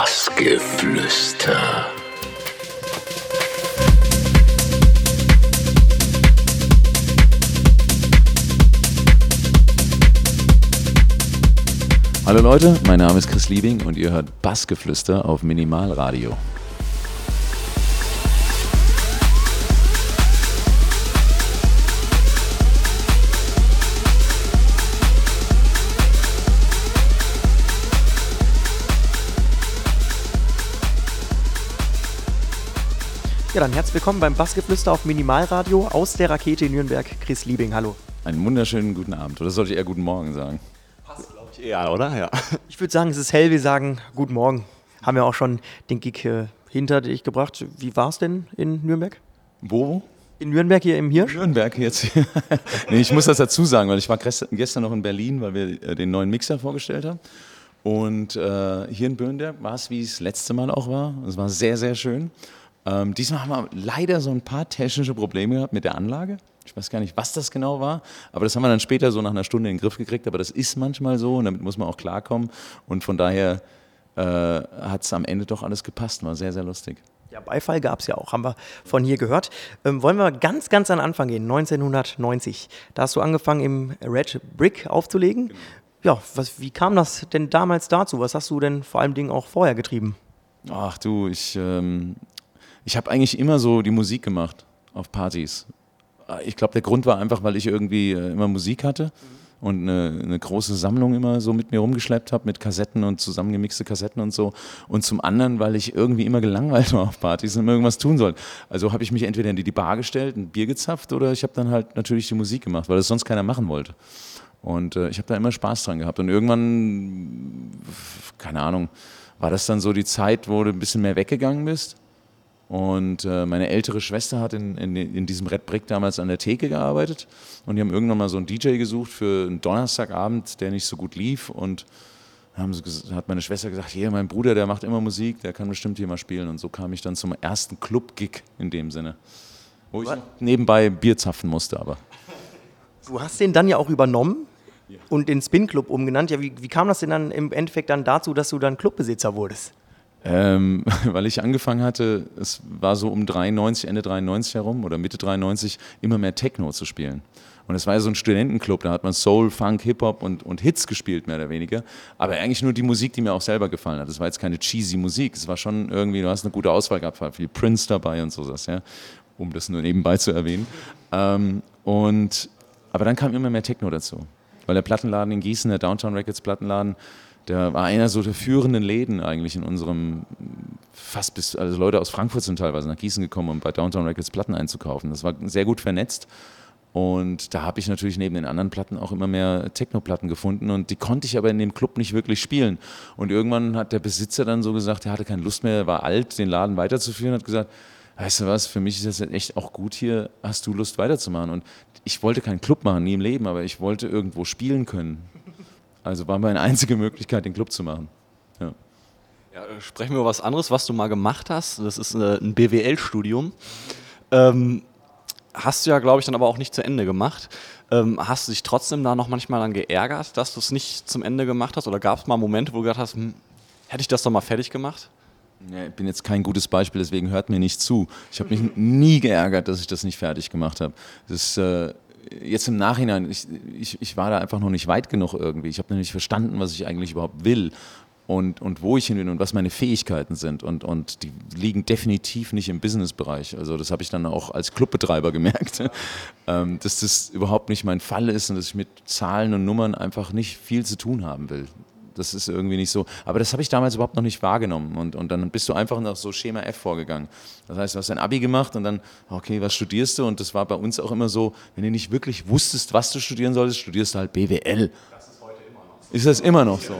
Bassgeflüster. Hallo Leute, mein Name ist Chris Liebing und ihr hört Bassgeflüster auf Minimalradio. Ja, dann herzlich willkommen beim Bassgeflüster auf Minimalradio aus der Rakete in Nürnberg. Chris Liebing, hallo. Einen wunderschönen guten Abend. Oder sollte ich eher guten Morgen sagen? Ja, oder? Ja. Ich würde sagen, es ist hell, wir sagen Guten Morgen. Haben wir auch schon den Gig äh, hinter dich gebracht. Wie war es denn in Nürnberg? Wo? In Nürnberg hier im Hirsch? Nürnberg jetzt. nee, ich muss das dazu sagen, weil ich war gestern noch in Berlin, weil wir äh, den neuen Mixer vorgestellt haben. Und äh, hier in Bürnberg war es, wie es das letzte Mal auch war. Es war sehr, sehr schön. Ähm, diesmal haben wir leider so ein paar technische Probleme gehabt mit der Anlage. Ich weiß gar nicht, was das genau war, aber das haben wir dann später so nach einer Stunde in den Griff gekriegt. Aber das ist manchmal so und damit muss man auch klarkommen. Und von daher äh, hat es am Ende doch alles gepasst. War sehr, sehr lustig. Ja, Beifall gab es ja auch, haben wir von hier gehört. Ähm, wollen wir ganz, ganz an den Anfang gehen, 1990. Da hast du angefangen, im Red Brick aufzulegen. Genau. Ja, was, wie kam das denn damals dazu? Was hast du denn vor allem Dingen auch vorher getrieben? Ach du, ich, ähm, ich habe eigentlich immer so die Musik gemacht auf Partys. Ich glaube, der Grund war einfach, weil ich irgendwie äh, immer Musik hatte und eine, eine, große Sammlung immer so mit mir rumgeschleppt habe, mit Kassetten und zusammengemixte Kassetten und so. Und zum anderen, weil ich irgendwie immer gelangweilt war auf Partys und immer irgendwas tun sollte. Also habe ich mich entweder in die Bar gestellt, ein Bier gezapft oder ich habe dann halt natürlich die Musik gemacht, weil das sonst keiner machen wollte. Und äh, ich habe da immer Spaß dran gehabt. Und irgendwann, keine Ahnung, war das dann so die Zeit, wo du ein bisschen mehr weggegangen bist und äh, meine ältere Schwester hat in, in, in, diesem Red Brick damals an der Theke gearbeitet. Und die haben irgendwann mal so einen DJ gesucht für einen Donnerstagabend, der nicht so gut lief. Und haben sie, hat meine Schwester gesagt, hier, mein Bruder, der macht immer Musik, der kann bestimmt hier mal spielen. Und so kam ich dann zum ersten Club-Gig in dem Sinne. Wo ich nebenbei Bier zapfen musste, aber. Du hast den dann ja auch übernommen ja. und den Spin Club umgenannt. Ja, wie, wie kam das denn dann im Endeffekt dann dazu, dass du dann Clubbesitzer wurdest? Ähm, weil ich angefangen hatte, es war so um 93, Ende 93 herum oder Mitte 93, immer mehr Techno zu spielen. Und es war ja so ein Studentenclub, da hat man Soul, Funk, Hip-Hop und, und Hits gespielt, mehr oder weniger. Aber eigentlich nur die Musik, die mir auch selber gefallen hat. Das war jetzt keine cheesy Musik, es war schon irgendwie, du hast eine gute Auswahl gehabt, war viel Prince dabei und so was, ja, um das nur nebenbei zu erwähnen. Ähm, und, aber dann kam immer mehr Techno dazu. Weil der Plattenladen in Gießen, der Downtown Records Plattenladen, der war einer so der führenden Läden eigentlich in unserem, fast bis, also Leute aus Frankfurt sind teilweise nach Gießen gekommen, um bei Downtown Records Platten einzukaufen. Das war sehr gut vernetzt. Und da habe ich natürlich neben den anderen Platten auch immer mehr Techno-Platten gefunden und die konnte ich aber in dem Club nicht wirklich spielen. Und irgendwann hat der Besitzer dann so gesagt, er hatte keine Lust mehr, er war alt, den Laden weiterzuführen, hat gesagt, weißt du was, für mich ist das echt auch gut hier, hast du Lust weiterzumachen? Und ich wollte keinen Club machen, nie im Leben, aber ich wollte irgendwo spielen können. Also war meine einzige Möglichkeit, den Club zu machen. Ja. Ja, äh, sprechen wir über was anderes, was du mal gemacht hast. Das ist äh, ein BWL-Studium. Ähm, hast du ja, glaube ich, dann aber auch nicht zu Ende gemacht. Ähm, hast du dich trotzdem da noch manchmal dann geärgert, dass du es nicht zum Ende gemacht hast? Oder gab es mal Momente, wo du gedacht hast, hm, hätte ich das doch mal fertig gemacht? Ja, ich bin jetzt kein gutes Beispiel, deswegen hört mir nicht zu. Ich habe mich nie geärgert, dass ich das nicht fertig gemacht habe. Das äh, jetzt im Nachhinein, ich, ich, ich war da einfach noch nicht weit genug irgendwie. Ich habe noch nicht verstanden, was ich eigentlich überhaupt will und, und wo ich hin will und was meine Fähigkeiten sind. Und, und die liegen definitiv nicht im Businessbereich. Also das habe ich dann auch als Clubbetreiber gemerkt, ähm, dass das überhaupt nicht mein Fall ist und dass ich mit Zahlen und Nummern einfach nicht viel zu tun haben will. Das ist irgendwie nicht so. Aber das habe ich damals überhaupt noch nicht wahrgenommen. Und, und dann bist du einfach nach so Schema F vorgegangen. Das heißt, du hast ein Abi gemacht und dann, okay, was studierst du? Und das war bei uns auch immer so, wenn du nicht wirklich wusstest, was du studieren solltest, studierst du halt BWL. Das ist heute immer noch so. Ist das immer noch so?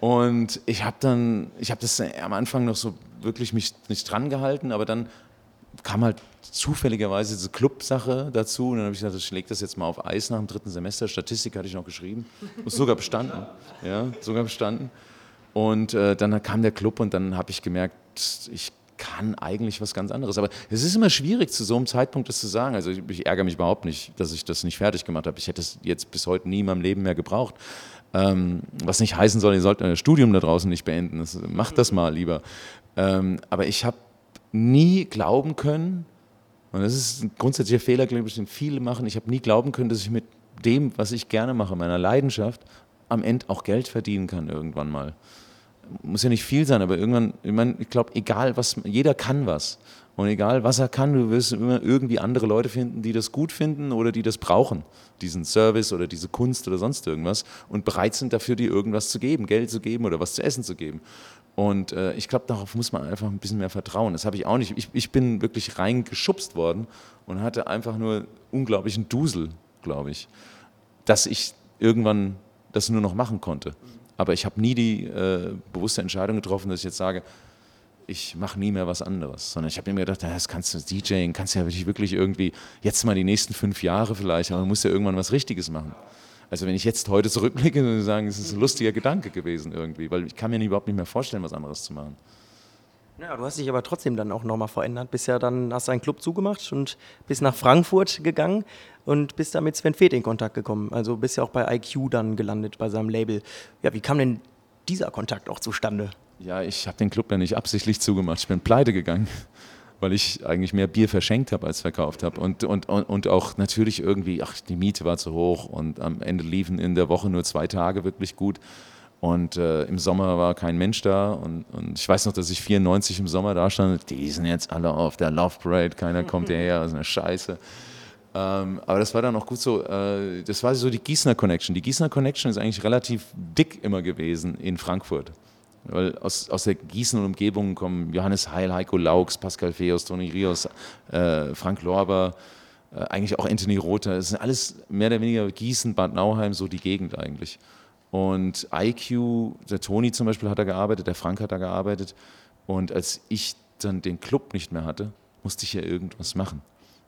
Und ich habe dann, ich habe das am Anfang noch so wirklich mich nicht dran gehalten, aber dann kam halt zufälligerweise diese Club-Sache dazu. Und dann habe ich gesagt, ich lege das jetzt mal auf Eis nach dem dritten Semester. Statistik hatte ich noch geschrieben. Und sogar bestanden. Ja, sogar bestanden. Und äh, dann kam der Club und dann habe ich gemerkt, ich kann eigentlich was ganz anderes. Aber es ist immer schwierig, zu so einem Zeitpunkt das zu sagen. Also ich, ich ärgere mich überhaupt nicht, dass ich das nicht fertig gemacht habe. Ich hätte es jetzt bis heute nie in meinem Leben mehr gebraucht. Ähm, was nicht heißen soll, ihr sollt euer Studium da draußen nicht beenden. Das, macht das mal lieber. Ähm, aber ich habe nie glauben können, und das ist ein grundsätzlicher Fehler, glaube ich, den viele machen, ich habe nie glauben können, dass ich mit dem, was ich gerne mache, meiner Leidenschaft, am Ende auch Geld verdienen kann irgendwann mal. Muss ja nicht viel sein, aber irgendwann, ich, mein, ich glaube, egal was, jeder kann was. Und egal was er kann, du wirst immer irgendwie andere Leute finden, die das gut finden oder die das brauchen, diesen Service oder diese Kunst oder sonst irgendwas und bereit sind dafür, dir irgendwas zu geben, Geld zu geben oder was zu essen zu geben. Und äh, ich glaube, darauf muss man einfach ein bisschen mehr vertrauen. Das habe ich auch nicht. Ich, ich bin wirklich reingeschubst worden und hatte einfach nur unglaublichen Dusel, glaube ich, dass ich irgendwann das nur noch machen konnte. Aber ich habe nie die äh, bewusste Entscheidung getroffen, dass ich jetzt sage, ich mache nie mehr was anderes. Sondern ich habe mir gedacht, das kannst du DJing, kannst ja wirklich irgendwie jetzt mal die nächsten fünf Jahre vielleicht, aber du musst ja irgendwann was Richtiges machen. Also wenn ich jetzt heute zurückblicke, würde ich sagen, es ist ein lustiger Gedanke gewesen irgendwie, weil ich kann mir überhaupt nicht mehr vorstellen, was anderes zu machen. Ja, du hast dich aber trotzdem dann auch nochmal verändert. Bist ja dann, hast deinen Club zugemacht und bist nach Frankfurt gegangen und bist da mit Sven Feth in Kontakt gekommen. Also bist ja auch bei IQ dann gelandet, bei seinem Label. Ja, wie kam denn dieser Kontakt auch zustande? Ja, ich habe den Club ja nicht absichtlich zugemacht. Ich bin pleite gegangen, weil ich eigentlich mehr Bier verschenkt habe als verkauft habe. Und, und, und, und auch natürlich irgendwie, ach, die Miete war zu hoch und am Ende liefen in der Woche nur zwei Tage wirklich gut. Und äh, im Sommer war kein Mensch da. Und, und, ich weiß noch, dass ich 94 im Sommer da stand. Die sind jetzt alle auf der Love Parade, keiner kommt hierher, das ist eine Scheiße. Ähm, aber das war dann auch gut so, äh, das war so die Gießener Connection. Die Gießener Connection ist eigentlich relativ dick immer gewesen in Frankfurt. Weil aus, aus der Gießen und Umgebung kommen Johannes Heil, Heiko Laux, Pascal Feos, Toni Rios, äh, Frank Lorber, äh, eigentlich auch Anthony Rother. Es sind alles mehr oder weniger Gießen, Bad Nauheim, so die Gegend eigentlich. Und IQ, der Toni zum Beispiel hat da gearbeitet, der Frank hat da gearbeitet. Und als ich dann den Club nicht mehr hatte, musste ich ja irgendwas machen.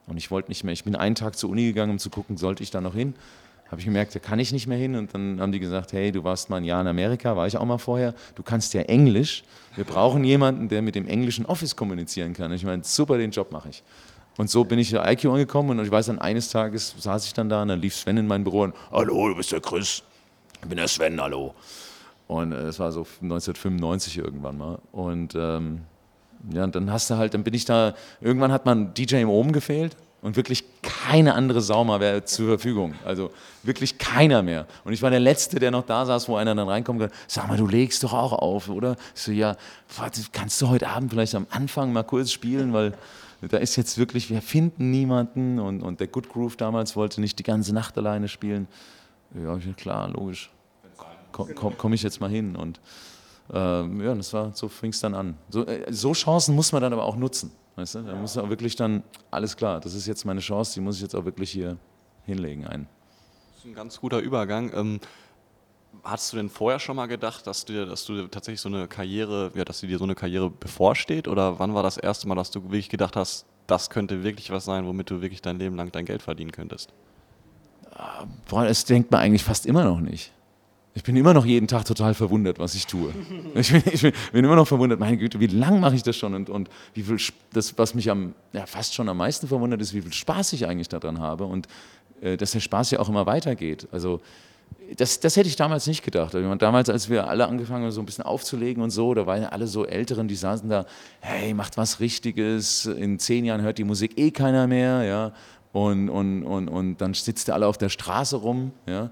Und ich wollte nicht mehr. Ich bin einen Tag zur Uni gegangen, um zu gucken, sollte ich da noch hin habe ich gemerkt, da kann ich nicht mehr hin. Und dann haben die gesagt, hey, du warst mal ein Jahr in Amerika, war ich auch mal vorher. Du kannst ja Englisch. Wir brauchen jemanden, der mit dem englischen Office kommunizieren kann. Und ich meine, super, den Job mache ich. Und so bin ich in IQ angekommen und ich weiß, dann eines Tages saß ich dann da und dann lief Sven in mein Büro und, hallo, du bist der Chris. Ich bin der Sven, hallo. Und äh, das war so 1995 irgendwann mal. Und ähm, ja, und dann hast du halt, dann bin ich da, irgendwann hat man DJ im Oben gefehlt und wirklich keine andere Sau mehr wäre zur Verfügung. Also wirklich keiner mehr. Und ich war der Letzte, der noch da saß, wo einer dann reinkommt und gesagt, sag mal, du legst doch auch auf, oder? Ich so, ja, kannst du heute Abend vielleicht am Anfang mal kurz spielen, weil da ist jetzt wirklich, wir finden niemanden und, und der Good Groove damals wollte nicht die ganze Nacht alleine spielen. Ja, klar, logisch. Komme komm, komm ich jetzt mal hin und ähm, ja, das war, so fing es dann an. So, äh, so Chancen muss man dann aber auch nutzen. Weißt du? Da muss auch wirklich dann, alles klar, das ist jetzt meine Chance, die muss ich jetzt auch wirklich hier hinlegen. Ein. Das ist ein ganz guter Übergang. Ähm, hast du denn vorher schon mal gedacht, dass du, dass du tatsächlich so eine Karriere, ja, dass dir so eine Karriere bevorsteht? Oder wann war das erste Mal, dass du wirklich gedacht hast, das könnte wirklich was sein, womit du wirklich dein Leben lang dein Geld verdienen könntest? Boah, das denkt man eigentlich fast immer noch nicht. Ich bin immer noch jeden Tag total verwundert, was ich tue. Ich bin, ich bin, bin immer noch verwundert, meine Güte, wie lange mache ich das schon und, und wie viel, das, was mich am, ja, fast schon am meisten verwundert ist, wie viel Spaß ich eigentlich daran habe und äh, dass der Spaß ja auch immer weitergeht. Also das, das hätte ich damals nicht gedacht. Also, damals, als wir alle angefangen haben, so ein bisschen aufzulegen und so, da waren ja alle so Älteren, die saßen da, hey, macht was Richtiges, in zehn Jahren hört die Musik eh keiner mehr, ja, und, und, und, und dann sitzt ihr alle auf der Straße rum, ja,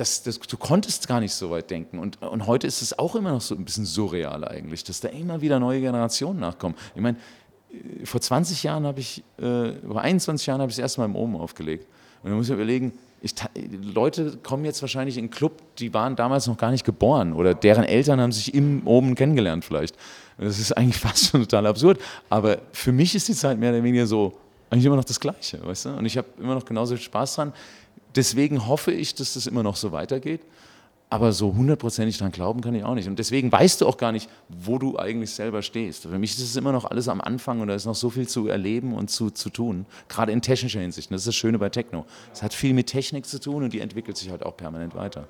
das, das, du konntest gar nicht so weit denken. Und, und heute ist es auch immer noch so ein bisschen surreal eigentlich, dass da immer wieder neue Generationen nachkommen. Ich meine, äh, vor 20 Jahren habe ich, äh, vor 21 Jahren habe ich das erste Mal im Omen aufgelegt. Und da muss ich überlegen, ich, Leute kommen jetzt wahrscheinlich in einen Club, die waren damals noch gar nicht geboren oder deren Eltern haben sich im Omen kennengelernt vielleicht. Das ist eigentlich fast schon total absurd. Aber für mich ist die Zeit mehr oder weniger so, eigentlich immer noch das Gleiche, weißt du? Und ich habe immer noch genauso viel Spaß dran deswegen hoffe ich, dass das immer noch so weitergeht. Aber so hundertprozentig dran glauben kann ich auch nicht. Und deswegen weißt du auch gar nicht, wo du eigentlich selber stehst. Für mich ist es immer noch alles am Anfang und da ist noch so viel zu erleben und zu, zu tun. Gerade in technischer Hinsicht. Und das ist das Schöne bei Techno. Es hat viel mit Technik zu tun und die entwickelt sich halt auch permanent weiter.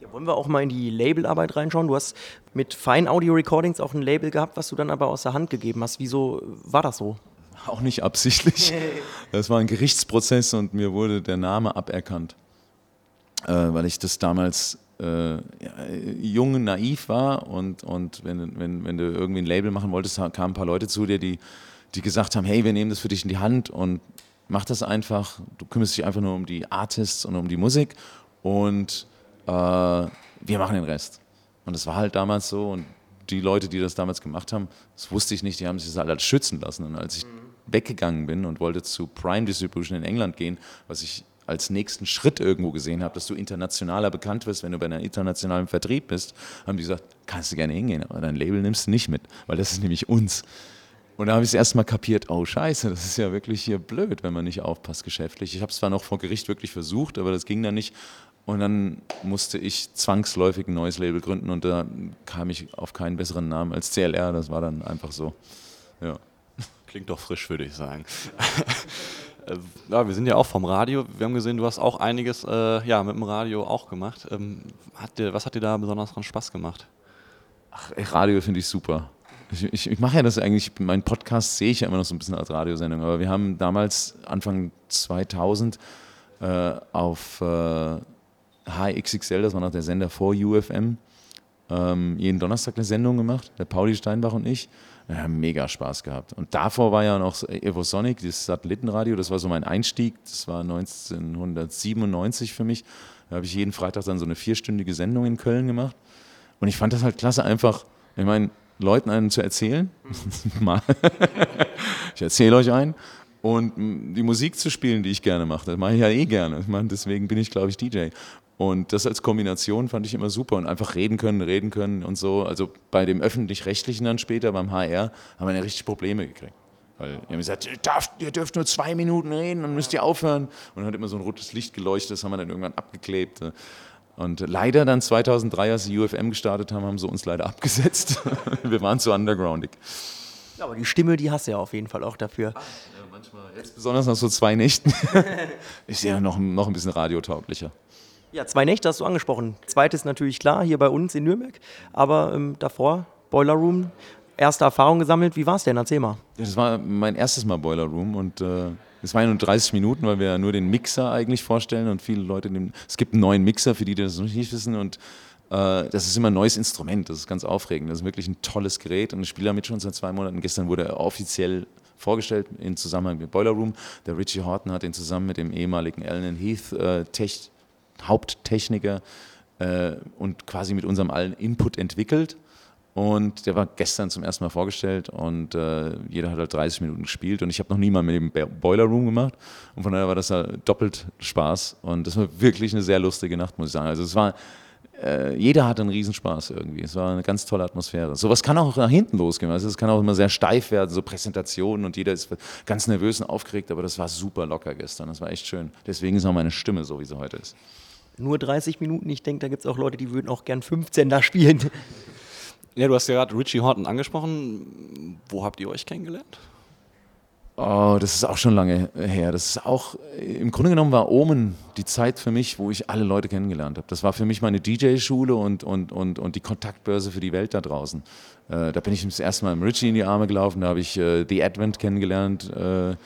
Ja, wollen wir auch mal in die Labelarbeit reinschauen? Du hast mit Fine Audio Recordings auch ein Label gehabt, was du dann aber aus der Hand gegeben hast. Wieso war das so? Auch nicht absichtlich. Das war ein Gerichtsprozess und mir wurde der Name aberkannt. äh, weil ich das damals äh, jung, naiv war und, und wenn, wenn, wenn du irgendwie ein Label machen wolltest, kamen ein paar Leute zu dir, die, die gesagt haben, hey, wir nehmen das für dich in die Hand und mach das einfach. Du kümmerst dich einfach nur um die Artists und um die Musik und äh, wir machen den Rest. Und das war halt damals so und die Leute, die das damals gemacht haben, das wusste ich nicht, die haben sich das halt schützen lassen. Und als ich. Weggegangen bin und wollte zu Prime Distribution in England gehen, was ich als nächsten Schritt irgendwo gesehen habe, dass du internationaler bekannt wirst, wenn du bei einem internationalen Vertrieb bist, haben die gesagt, kannst du gerne hingehen, aber dein Label nimmst du nicht mit, weil das ist nämlich uns. Und da habe ich es erstmal kapiert, oh scheiße, das ist ja wirklich hier blöd, wenn man nicht aufpasst geschäftlich. Ich habe es zwar noch vor Gericht wirklich versucht, aber das ging dann nicht. Und dann musste ich zwangsläufig ein neues Label gründen und da kam ich auf keinen besseren Namen als CLR. Das war dann einfach so. Ja. Klingt doch frisch, würde ich sagen. Äh, ja, wir sind ja auch vom Radio. Wir haben gesehen, du hast auch einiges äh, ja, mit dem Radio auch gemacht. Ähm, hat dir, was hat dir da besonders dran Spaß gemacht? Ach, Radio finde ich super. Ich, ich, ich mache ja das eigentlich, meinen Podcast sehe ich ja immer noch so ein bisschen als Radiosendung, aber wir haben damals, Anfang 2000, äh, auf äh, HXXL, das war noch der Sender vor UFM, ähm, jeden Donnerstag eine Sendung gemacht, der Pauli Steinbach und ich. Haben mega Spaß gehabt. Und davor war ja noch Evosonic, das Satellitenradio, das war so mein Einstieg. Das war 1997 für mich. Da habe ich jeden Freitag dann so eine vierstündige Sendung in Köln gemacht. Und ich fand das halt klasse, einfach, ich meine, Leuten einen zu erzählen. ich erzähle euch einen. Und die Musik zu spielen, die ich gerne mache, das mache ich ja eh gerne. Ich meine, deswegen bin ich, glaube ich, DJ. Und das als Kombination fand ich immer super und einfach reden können, reden können und so. Also bei dem Öffentlich-Rechtlichen dann später, beim HR, haben wir ja richtig Probleme gekriegt. Weil die haben gesagt, ihr, darf, ihr dürft nur zwei Minuten reden, dann müsst ihr aufhören. Und dann hat immer so ein rotes Licht geleuchtet, das haben wir dann irgendwann abgeklebt. Und leider dann 2003, als die UFM gestartet haben, haben sie uns leider abgesetzt. wir waren zu undergroundig. Ja, aber die Stimme, die hast du ja auf jeden Fall auch dafür. Ach, ja, manchmal, jetzt besonders nach so zwei Nächten, ist ja noch, noch ein bisschen radiotauglicher. Ja, zwei Nächte hast du angesprochen. Zweites natürlich klar, hier bei uns in Nürnberg. Aber ähm, davor, Boiler Room, erste Erfahrung gesammelt. Wie war es denn? Erzähl mal. Das war mein erstes Mal Boiler Room und äh, es waren nur 30 Minuten, weil wir ja nur den Mixer eigentlich vorstellen und viele Leute nehmen. Es gibt einen neuen Mixer, für die, die das noch nicht wissen und äh, das ist immer ein neues Instrument, das ist ganz aufregend. Das ist wirklich ein tolles Gerät und ich spiele damit schon seit zwei Monaten. Gestern wurde er offiziell vorgestellt in Zusammenhang mit Boiler Room. Der Richie Horton hat ihn zusammen mit dem ehemaligen Alan Heath äh, Tech Haupttechniker äh, und quasi mit unserem allen Input entwickelt. Und der war gestern zum ersten Mal vorgestellt und äh, jeder hat halt 30 Minuten gespielt und ich habe noch nie mal mit dem Boiler Room gemacht und von daher war das halt doppelt Spaß und das war wirklich eine sehr lustige Nacht, muss ich sagen. Also es war, äh, jeder hatte einen Riesenspaß irgendwie. Es war eine ganz tolle Atmosphäre. Sowas kann auch nach hinten losgehen. Also es kann auch immer sehr steif werden, so Präsentationen und jeder ist ganz nervös und aufgeregt, aber das war super locker gestern. Das war echt schön. Deswegen ist auch meine Stimme so, wie sie heute ist nur 30 Minuten. Ich denke, da gibt es auch Leute, die würden auch gern 15 da spielen. Ja, du hast ja gerade Richie Horton angesprochen. Wo habt ihr euch kennengelernt? Oh, das ist auch schon lange her. Das ist auch, im Grunde genommen war Omen die Zeit für mich, wo ich alle Leute kennengelernt habe. Das war für mich meine DJ-Schule und, und, und, und die Kontaktbörse für die Welt da draußen. Äh, da bin ich das erste Mal im Richie in die Arme gelaufen, da habe ich äh, The Advent kennengelernt. Äh, äh,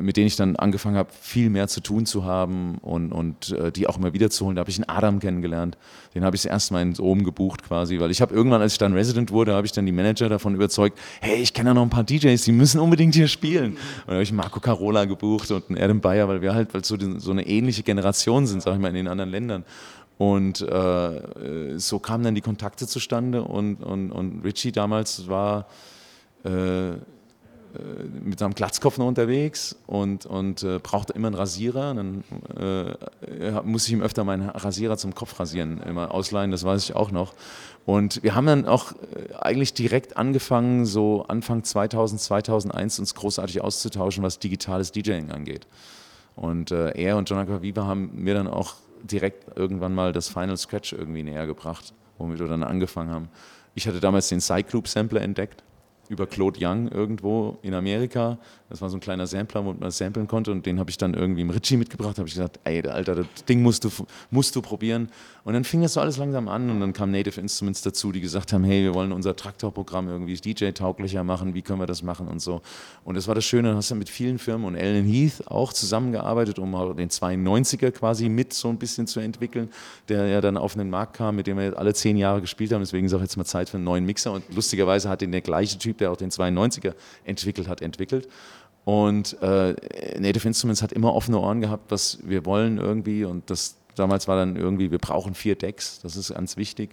mit denen ich dann angefangen habe, viel mehr zu tun zu haben und, und äh, die auch immer wieder zu holen. Da habe ich einen Adam kennengelernt. Den habe ich das erste Mal ins Oben gebucht quasi, weil ich habe irgendwann, als ich dann Resident wurde, habe ich dann die Manager davon überzeugt, hey, ich kenne ja noch ein paar DJs, die müssen unbedingt hier spielen. Und dann habe ich Marco Carola gebucht und einen Adam Bayer, weil wir halt weil so, die, so eine ähnliche Generation sind, sag ich mal, in den anderen Ländern. Und äh, so kamen dann die Kontakte zustande und, und, und Richie damals war... Äh, äh, mit seinem Glatzkopf noch unterwegs und, und äh, brauchte immer einen Rasierer. Dann äh, musste ich ihm öfter meinen Rasierer zum Kopfrasieren immer ausleihen, das weiß ich auch noch. Und wir haben dann auch äh, eigentlich direkt angefangen, so Anfang 2000, 2001 uns großartig auszutauschen, was digitales DJing angeht. Und äh, er und Jonathan Viva haben mir dann auch direkt irgendwann mal das Final Scratch irgendwie näher gebracht, womit wir dann angefangen haben. Ich hatte damals den Cycloop Sampler entdeckt über Claude Young irgendwo in Amerika. Das war so ein kleiner Sampler, wo man samplen konnte und den habe ich dann irgendwie im Ritchie mitgebracht. habe ich gesagt, ey, Alter, das Ding musst du, musst du probieren. Und dann fing das so alles langsam an und dann kamen Native Instruments dazu, die gesagt haben, hey, wir wollen unser Traktorprogramm irgendwie DJ-tauglicher machen, wie können wir das machen und so. Und das war das Schöne, dann hast du mit vielen Firmen und Alan Heath auch zusammengearbeitet, um den 92er quasi mit so ein bisschen zu entwickeln, der ja dann auf den Markt kam, mit dem wir alle zehn Jahre gespielt haben. Deswegen ist auch jetzt mal Zeit für einen neuen Mixer und lustigerweise hat den der gleiche Typ, der auch den 92er entwickelt hat, entwickelt. Und äh, Native Instruments hat immer offene Ohren gehabt, was wir wollen irgendwie. Und das damals war dann irgendwie, wir brauchen vier Decks, das ist ganz wichtig.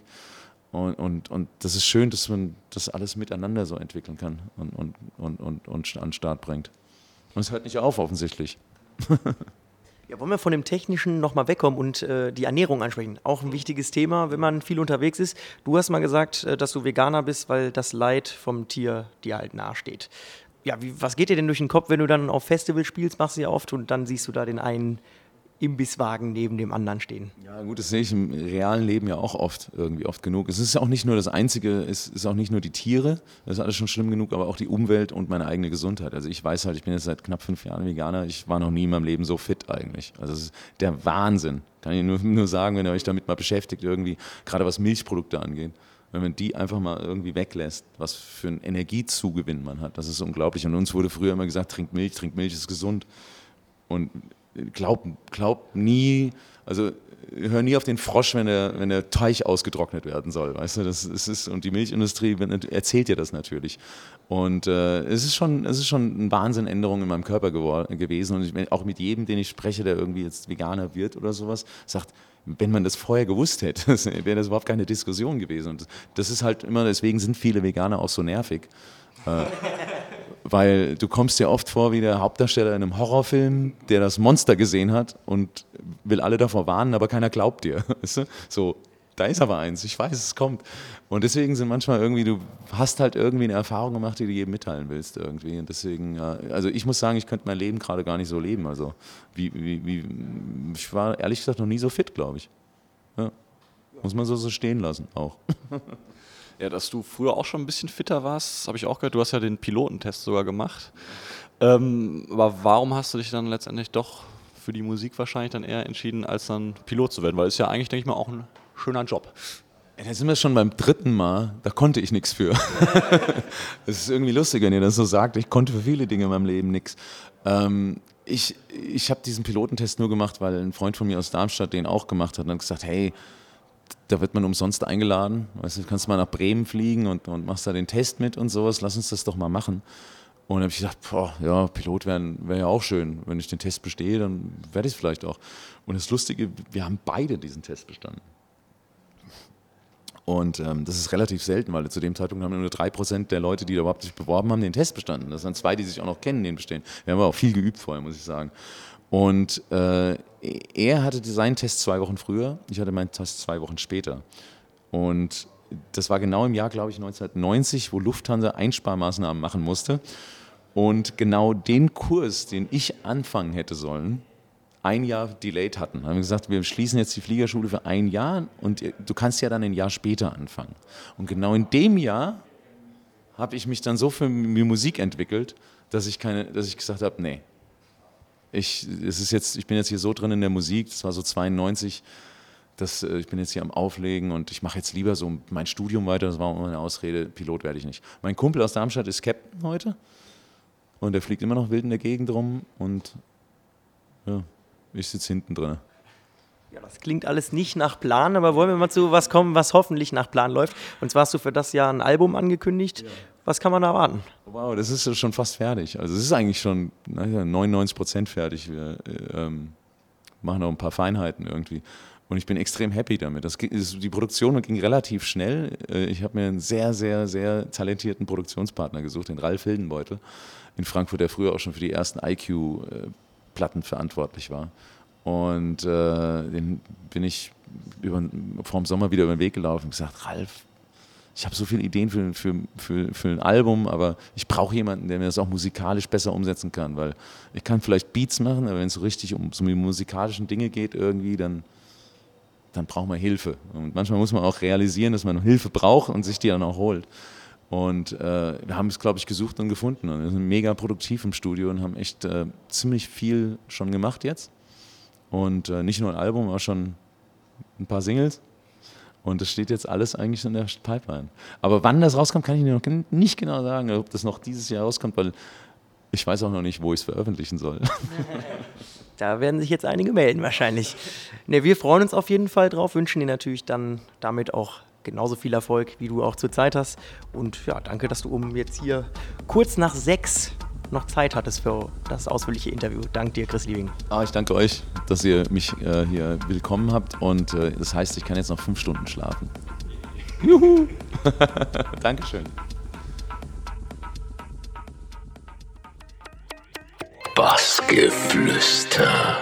Und, und, und das ist schön, dass man das alles miteinander so entwickeln kann und, und, und, und, und an den Start bringt. Und es hört nicht auf, offensichtlich. Ja, wollen wir von dem Technischen nochmal wegkommen und äh, die Ernährung ansprechen? Auch ein wichtiges Thema, wenn man viel unterwegs ist. Du hast mal gesagt, äh, dass du Veganer bist, weil das Leid vom Tier dir halt nahesteht. Ja, wie, was geht dir denn durch den Kopf, wenn du dann auf Festival spielst, machst du ja oft und dann siehst du da den einen Imbisswagen neben dem anderen stehen. Ja, gut, das sehe ich im realen Leben ja auch oft, irgendwie oft genug. Es ist ja auch nicht nur das Einzige, es ist auch nicht nur die Tiere, das ist alles schon schlimm genug, aber auch die Umwelt und meine eigene Gesundheit. Also ich weiß halt, ich bin jetzt seit knapp fünf Jahren Veganer, ich war noch nie in meinem Leben so fit eigentlich. Also es ist der Wahnsinn. Kann ich nur, nur sagen, wenn ihr euch damit mal beschäftigt, irgendwie, gerade was Milchprodukte angeht wenn man die einfach mal irgendwie weglässt, was für einen Energiezugewinn man hat. Das ist unglaublich. Und uns wurde früher immer gesagt, trink Milch, trink Milch ist gesund. Und glaub, glaub nie, also hör nie auf den Frosch, wenn der, wenn der Teich ausgetrocknet werden soll, weißt du, das, das ist, und die Milchindustrie erzählt dir das natürlich. Und äh, es, ist schon, es ist schon eine Wahnsinnänderung in meinem Körper gewesen und ich, auch mit jedem, den ich spreche, der irgendwie jetzt Veganer wird oder sowas, sagt, wenn man das vorher gewusst hätte, wäre das überhaupt keine Diskussion gewesen. Und das ist halt immer, deswegen sind viele Veganer auch so nervig. Äh, weil du kommst dir oft vor wie der Hauptdarsteller in einem Horrorfilm, der das Monster gesehen hat und will alle davor warnen, aber keiner glaubt dir. Weißt du? So, da ist aber eins, ich weiß, es kommt. Und deswegen sind manchmal irgendwie, du hast halt irgendwie eine Erfahrung gemacht, die du jedem mitteilen willst irgendwie. Und deswegen, also ich muss sagen, ich könnte mein Leben gerade gar nicht so leben. Also wie, wie, wie, ich war ehrlich gesagt noch nie so fit, glaube ich. Ja. Muss man so, so stehen lassen auch. Ja, dass du früher auch schon ein bisschen fitter warst, habe ich auch gehört. Du hast ja den Pilotentest sogar gemacht. Ähm, aber warum hast du dich dann letztendlich doch für die Musik wahrscheinlich dann eher entschieden, als dann Pilot zu werden? Weil es ja eigentlich, denke ich mal, auch ein schöner Job. Da sind wir schon beim dritten Mal, da konnte ich nichts für. Es ist irgendwie lustig, wenn ihr das so sagt. Ich konnte für viele Dinge in meinem Leben nichts. Ähm, ich ich habe diesen Pilotentest nur gemacht, weil ein Freund von mir aus Darmstadt den auch gemacht hat und hat gesagt, hey, da wird man umsonst eingeladen. Weißt du, kannst mal nach Bremen fliegen und, und machst da den Test mit und sowas. Lass uns das doch mal machen. Und dann habe ich gedacht, boah, ja, Pilot wäre wär ja auch schön. Wenn ich den Test bestehe, dann werde ich es vielleicht auch. Und das Lustige, wir haben beide diesen Test bestanden. Und ähm, das ist relativ selten, weil zu dem Zeitpunkt haben nur drei Prozent der Leute, die da überhaupt sich beworben haben, den Test bestanden. Das sind zwei, die sich auch noch kennen, den bestehen. Wir haben aber auch viel geübt vorher, muss ich sagen. Und äh, er hatte seinen Test zwei Wochen früher, ich hatte meinen Test zwei Wochen später. Und das war genau im Jahr, glaube ich, 1990, wo Lufthansa Einsparmaßnahmen machen musste. Und genau den Kurs, den ich anfangen hätte sollen, ein Jahr delayed hatten. Haben gesagt, wir schließen jetzt die Fliegerschule für ein Jahr und du kannst ja dann ein Jahr später anfangen. Und genau in dem Jahr habe ich mich dann so für Musik entwickelt, dass ich, keine, dass ich gesagt habe, nee, ich, es ist jetzt, ich bin jetzt hier so drin in der Musik, das war so 92, dass, äh, ich bin jetzt hier am Auflegen und ich mache jetzt lieber so mein Studium weiter, das war immer eine Ausrede, Pilot werde ich nicht. Mein Kumpel aus Darmstadt ist Captain heute und der fliegt immer noch wild in der Gegend rum und ja, ich sitze hinten drin. Ja, das klingt alles nicht nach Plan, aber wollen wir mal zu was kommen, was hoffentlich nach Plan läuft. Und zwar hast du für das Jahr ein Album angekündigt. Ja. Was kann man da erwarten? Wow, das ist schon fast fertig. Also es ist eigentlich schon 99 Prozent fertig. Wir äh, ähm, machen noch ein paar Feinheiten irgendwie. Und ich bin extrem happy damit. Das, die Produktion ging relativ schnell. Äh, ich habe mir einen sehr, sehr, sehr talentierten Produktionspartner gesucht, den Ralf Hildenbeutel in Frankfurt, der früher auch schon für die ersten IQ-Platten verantwortlich war. Und äh, den bin ich über, vor dem Sommer wieder über den Weg gelaufen und gesagt, Ralf, ich habe so viele Ideen für, für, für, für ein Album, aber ich brauche jemanden, der mir das auch musikalisch besser umsetzen kann, weil ich kann vielleicht Beats machen, aber wenn es so richtig um so die musikalischen Dinge geht irgendwie, dann, dann braucht man Hilfe. Und manchmal muss man auch realisieren, dass man Hilfe braucht und sich die dann auch holt. Und äh, wir haben es, glaube ich, gesucht und gefunden und wir sind mega produktiv im Studio und haben echt äh, ziemlich viel schon gemacht jetzt. Und äh, nicht nur ein Album, aber schon ein paar Singles. Und das steht jetzt alles eigentlich in der Pipeline. Aber wann das rauskommt, kann ich dir noch nicht genau sagen, ob das noch dieses Jahr rauskommt, weil ich weiß auch noch nicht, wo ich es veröffentlichen soll. Da werden sich jetzt einige melden wahrscheinlich. Ne, wir freuen uns auf jeden Fall drauf, wünschen dir natürlich dann damit auch genauso viel Erfolg, wie du auch zur Zeit hast. Und ja, danke, dass du um jetzt hier kurz nach sechs noch Zeit hattest für das ausführliche Interview. Dank dir, Chris Liebing. Ah, ich danke euch, dass ihr mich äh, hier willkommen habt. Und äh, das heißt, ich kann jetzt noch fünf Stunden schlafen. Juhu! Dankeschön. Bassgeflüster.